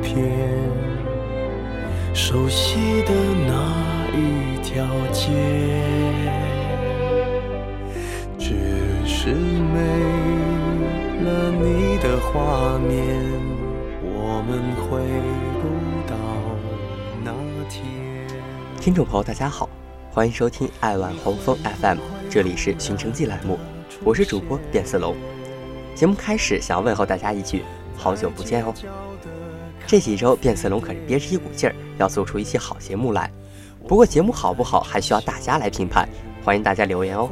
照片，熟悉的那一条街，只是没了你的画面，我们回不到那天。听众朋友，大家好，欢迎收听爱晚红枫 FM，这里是寻城记栏目，我是主播变色龙。节目开始，想要问候大家一句。好久不见哦！这几周变色龙可是憋着一股劲儿，要做出一期好节目来。不过节目好不好，还需要大家来评判。欢迎大家留言哦。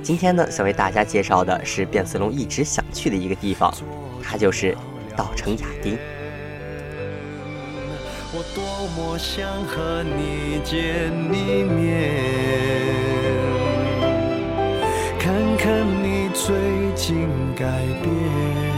今天呢，想为大家介绍的是变色龙一直想去的一个地方，它就是稻城亚丁。我多么想和你见一面，看看你最近改变。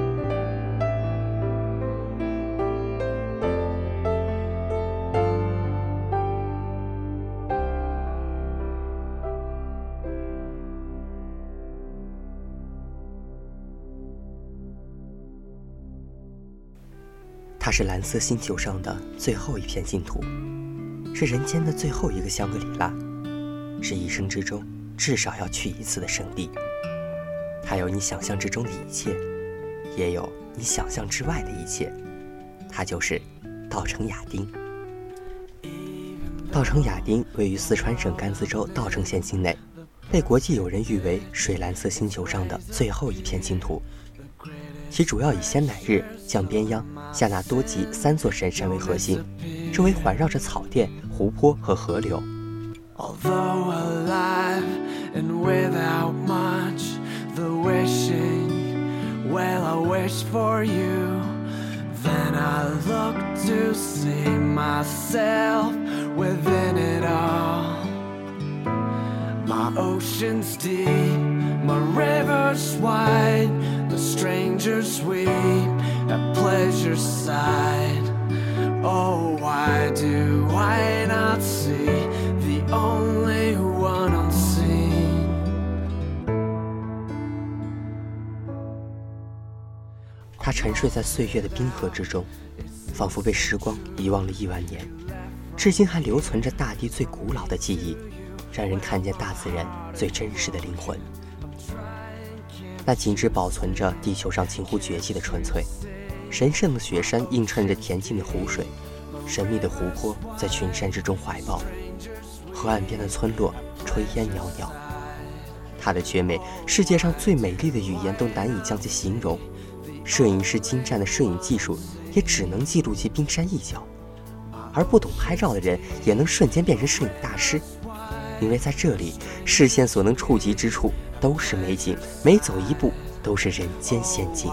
是蓝色星球上的最后一片净土，是人间的最后一个香格里拉，是一生之中至少要去一次的圣地。它有你想象之中的一切，也有你想象之外的一切。它就是稻城亚丁。稻城亚丁位于四川省甘孜州稻城县境内，被国际友人誉为水蓝色星球上的最后一片净土。其主要以仙乃日、降边央、夏纳多吉三座神山为核心，周围环绕着草甸、湖泊和河流。Strangers weep at pleasure side. Oh, why do I not see the only one unseen? 它沉睡在岁月的冰河之中，仿佛被时光遗忘了亿万年，至今还留存着大地最古老的记忆，让人看见大自然最真实的灵魂。那景致保存着地球上近乎绝迹的纯粹，神圣的雪山映衬着恬静的湖水，神秘的湖泊在群山之中怀抱，河岸边的村落炊烟袅袅。它的绝美，世界上最美丽的语言都难以将其形容，摄影师精湛的摄影技术也只能记录其冰山一角，而不懂拍照的人也能瞬间变成摄影大师，因为在这里，视线所能触及之处。都是美景，每走一步都是人间仙境。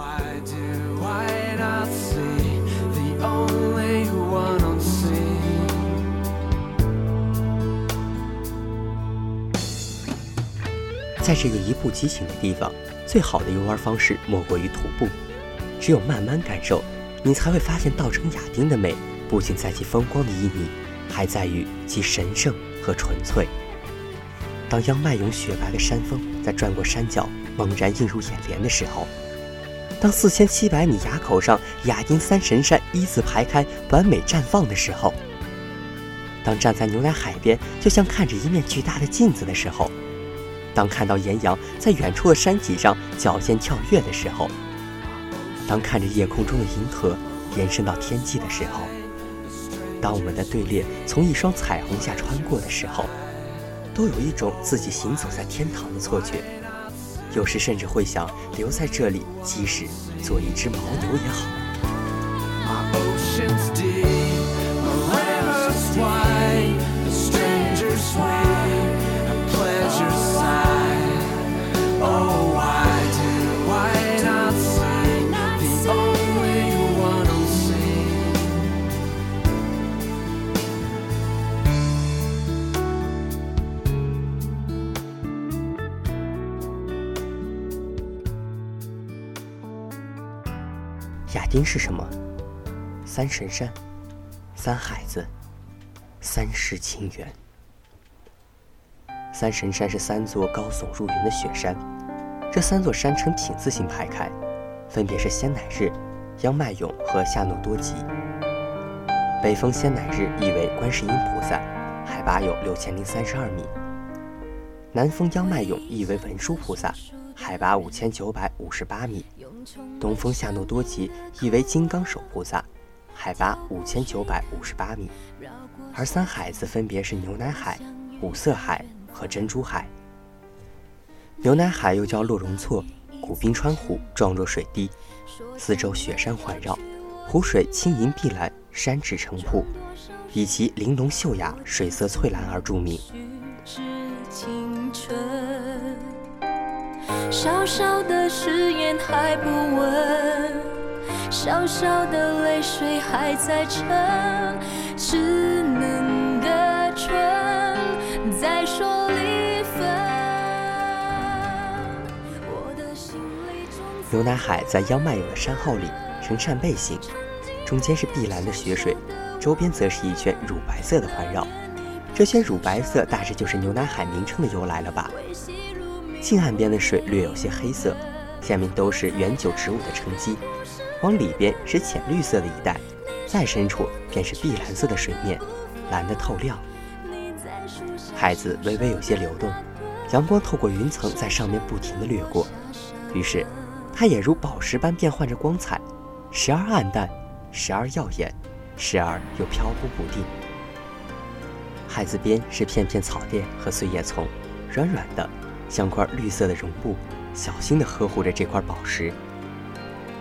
在这个一步激情的地方，最好的游玩方式莫过于徒步。只有慢慢感受，你才会发现稻城亚丁的美，不仅在其风光的旖旎，还在于其神圣和纯粹。当央迈勇雪白的山峰在转过山脚猛然映入眼帘的时候，当四千七百米垭口上亚音三神山一字排开完美绽放的时候，当站在牛奶海边就像看着一面巨大的镜子的时候，当看到岩羊在远处的山脊上矫健跳跃的时候，当看着夜空中的银河延伸到天际的时候，当我们的队列从一双彩虹下穿过的时候。都有一种自己行走在天堂的错觉，有时甚至会想留在这里，即使做一只牦牛也好。亚丁是什么？三神山，三海子，三世情缘。三神山是三座高耸入云的雪山，这三座山呈品字形排开，分别是仙乃日、央迈勇和夏诺多吉。北峰仙乃日意为观世音菩萨，海拔有六千零三十二米；南峰央迈勇意为文殊菩萨，海拔五千九百五十八米；东峰夏诺多吉意为金刚手菩萨，海拔五千九百五十八米。而三海子分别是牛奶海、五色海和珍珠海。牛奶海又叫洛容措，古冰川湖，状若水滴，四周雪山环绕，湖水轻盈碧蓝。山指成瀑，以其玲珑秀雅、水色翠蓝而著名。小小的誓言还不稳，小小的泪水还在撑，只能隔唇再说离分我的心里。牛奶海在央迈有的山号里呈扇贝形。中间是碧蓝的雪水，周边则是一圈乳白色的环绕。这圈乳白色大致就是牛奶海名称的由来了吧？近岸边的水略有些黑色，下面都是原酒植物的沉积。往里边是浅绿色的一带，再深处便是碧蓝色的水面，蓝得透亮。海子微微有些流动，阳光透过云层在上面不停地掠过，于是它也如宝石般变换着光彩，时而暗淡。时而耀眼，时而又飘忽不定。海子边是片片草甸和碎叶丛，软软的，像块绿色的绒布，小心地呵护着这块宝石。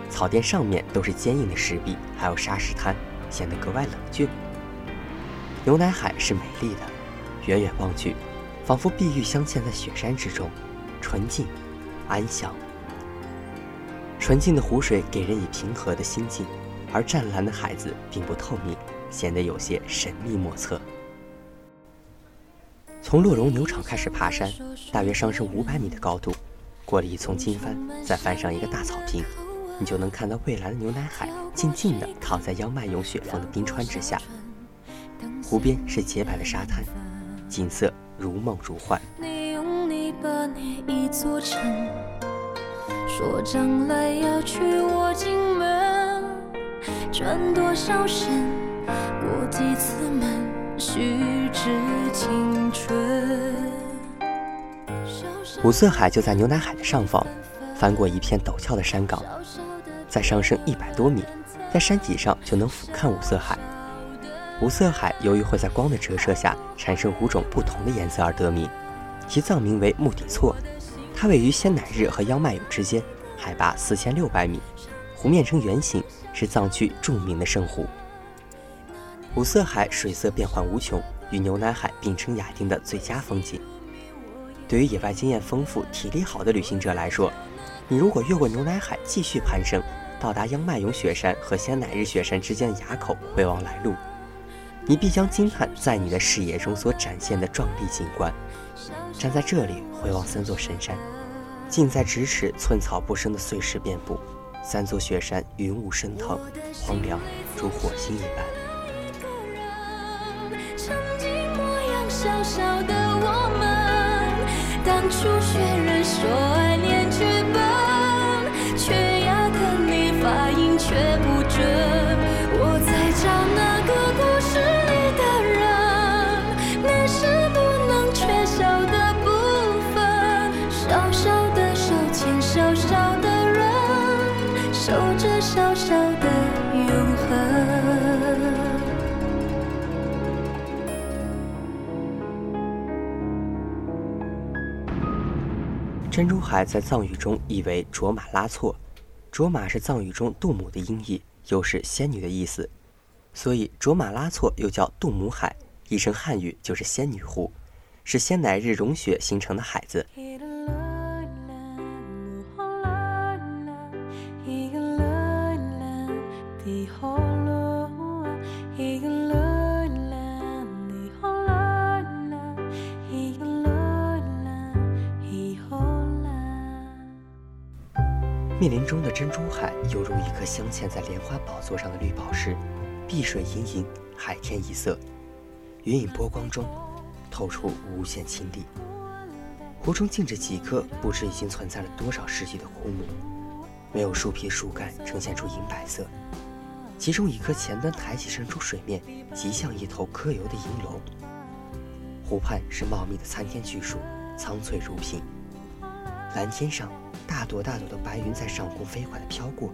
草甸上面都是坚硬的石壁，还有沙石滩，显得格外冷峻。牛奶海是美丽的，远远望去，仿佛碧玉镶嵌在雪山之中，纯净、安详。纯净的湖水给人以平和的心境。而湛蓝的海子并不透明，显得有些神秘莫测。从洛绒牛场开始爬山，大约上升五百米的高度，过了一丛金帆，再翻上一个大草坪，你就能看到蔚蓝的牛奶海静静地躺在央迈勇雪峰的冰川之下。湖边是洁白的沙滩，景色如梦如幻。说将来要娶我进门。转多少身，过几次门，虚掷青春。五色海就在牛奶海的上方，翻过一片陡峭的山岗，再上升一百多米，在山脊上就能俯瞰五色海。五色海由于会在光的折射下产生五种不同的颜色而得名，其藏名为木底措。它位于仙乃日和央迈勇之间，海拔四千六百米，湖面呈圆形。是藏区著名的圣湖。五色海水色变幻无穷，与牛奶海并称雅丁的最佳风景。对于野外经验丰富、体力好的旅行者来说，你如果越过牛奶海继续攀升，到达央迈勇雪山和仙乃日雪山之间的垭口回望来路，你必将惊叹在你的视野中所展现的壮丽景观。站在这里回望三座神山，近在咫尺，寸草不生的碎石遍布。三座雪山，云雾升腾，荒凉如火星一般。曾经模样小小的我们，当初学人说爱念剧本，缺牙的你发音却不准。我在找那个故事里的人，那是不能缺少的部分。小小的手牵小小的人。守着小小的珍珠海在藏语中意为卓玛拉措，卓玛是藏语中杜母的音译，又是仙女的意思，所以卓玛拉措又叫杜母海，译成汉语就是仙女湖，是仙乃日融雪形成的海子。密林中的珍珠海犹如一颗镶嵌在莲花宝座上的绿宝石，碧水盈盈，海天一色，云影波光中透出无限清丽。湖中静着几棵不知已经存在了多少世纪的枯木，没有树皮树干呈现出银白色。其中一棵前端抬起伸出水面，极像一头柯游的银龙。湖畔是茂密的参天巨树，苍翠如屏。蓝天上，大朵大朵的白云在上空飞快地飘过，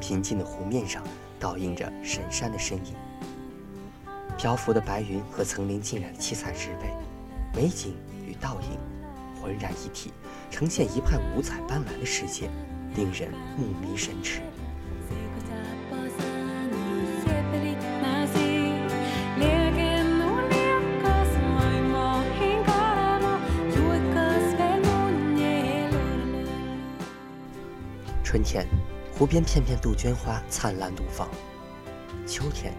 平静的湖面上倒映着神山的身影。漂浮的白云和层林尽染的七彩植被，美景与倒影浑然一体，呈现一派五彩斑斓的世界，令人目迷神驰。春天，湖边片片杜鹃花灿烂怒放；秋天，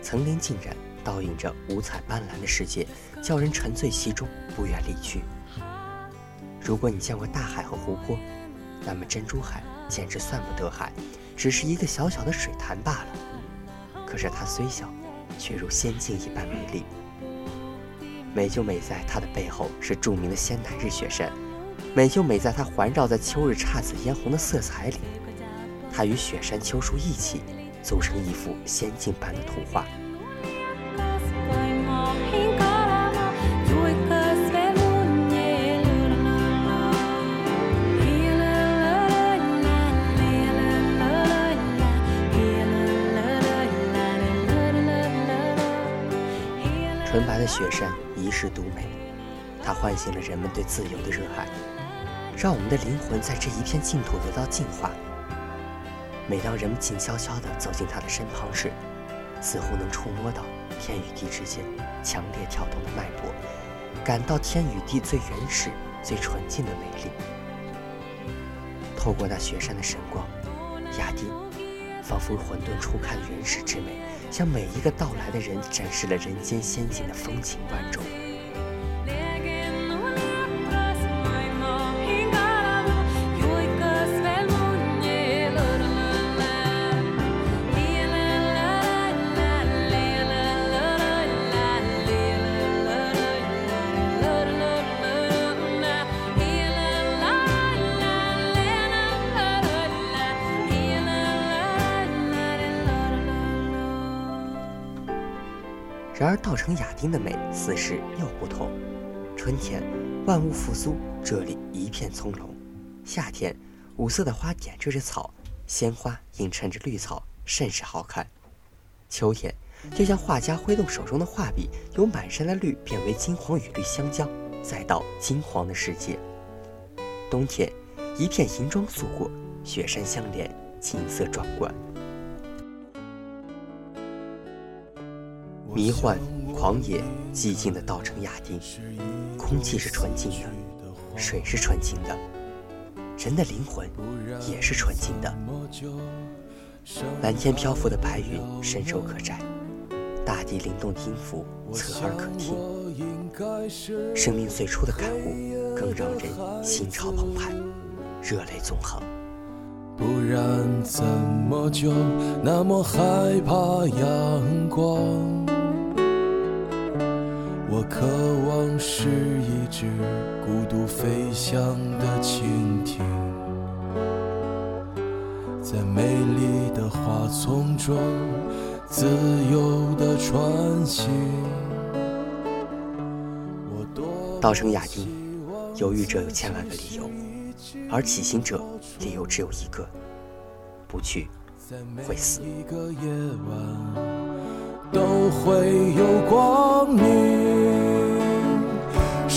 层林尽染，倒映着五彩斑斓的世界，叫人沉醉其中，不愿离去。如果你见过大海和湖泊，那么珍珠海简直算不得海，只是一个小小的水潭罢了。可是它虽小，却如仙境一般美丽。美就美在它的背后是著名的仙台日雪山。美就美在它环绕在秋日姹紫嫣红的色彩里，它与雪山秋树一起，组成一幅仙境般的图画。纯白的雪山一世独美，它唤醒了人们对自由的热爱。让我们的灵魂在这一片净土得到净化。每当人们静悄悄地走进他的身旁时，似乎能触摸到天与地之间强烈跳动的脉搏，感到天与地最原始、最纯净的美丽。透过那雪山的神光，雅丁仿佛混沌初开的原始之美，向每一个到来的人展示了人间仙境的风情万种。然而，稻城亚丁的美似是又不同。春天，万物复苏，这里一片葱茏；夏天，五色的花点缀着草，鲜花映衬着绿草，甚是好看。秋天，就像画家挥动手中的画笔，由满山的绿变为金黄与绿相交，再到金黄的世界。冬天，一片银装素裹，雪山相连，景色壮观。迷幻、狂野、寂静的稻城亚丁，空气是纯净的，水是纯净的，人的灵魂也是纯净的。蓝天漂浮的白云伸手可摘，大地灵动音符侧耳可听。生命最初的感悟，更让人心潮澎湃，热泪纵横。不然怎么就那么害怕阳光？只孤独飞翔的蜻蜓，在美丽的花丛中自由的穿行。稻城亚丁，犹豫者有千万个理由，而起行者理由只有一个：不去会死。都会有光明，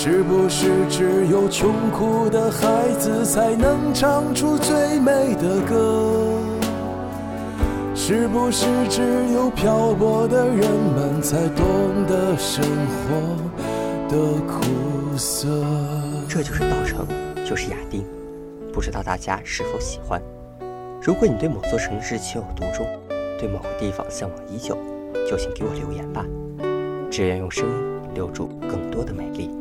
是不是只有穷苦的孩子才能唱出最美的歌？是不是只有漂泊的人们才懂得生活的苦涩？这就是稻城，就是亚丁，不知道大家是否喜欢？如果你对某座城市情有独钟，对某个地方向往已久，就请给我留言吧。只愿用声音留住更多的美丽。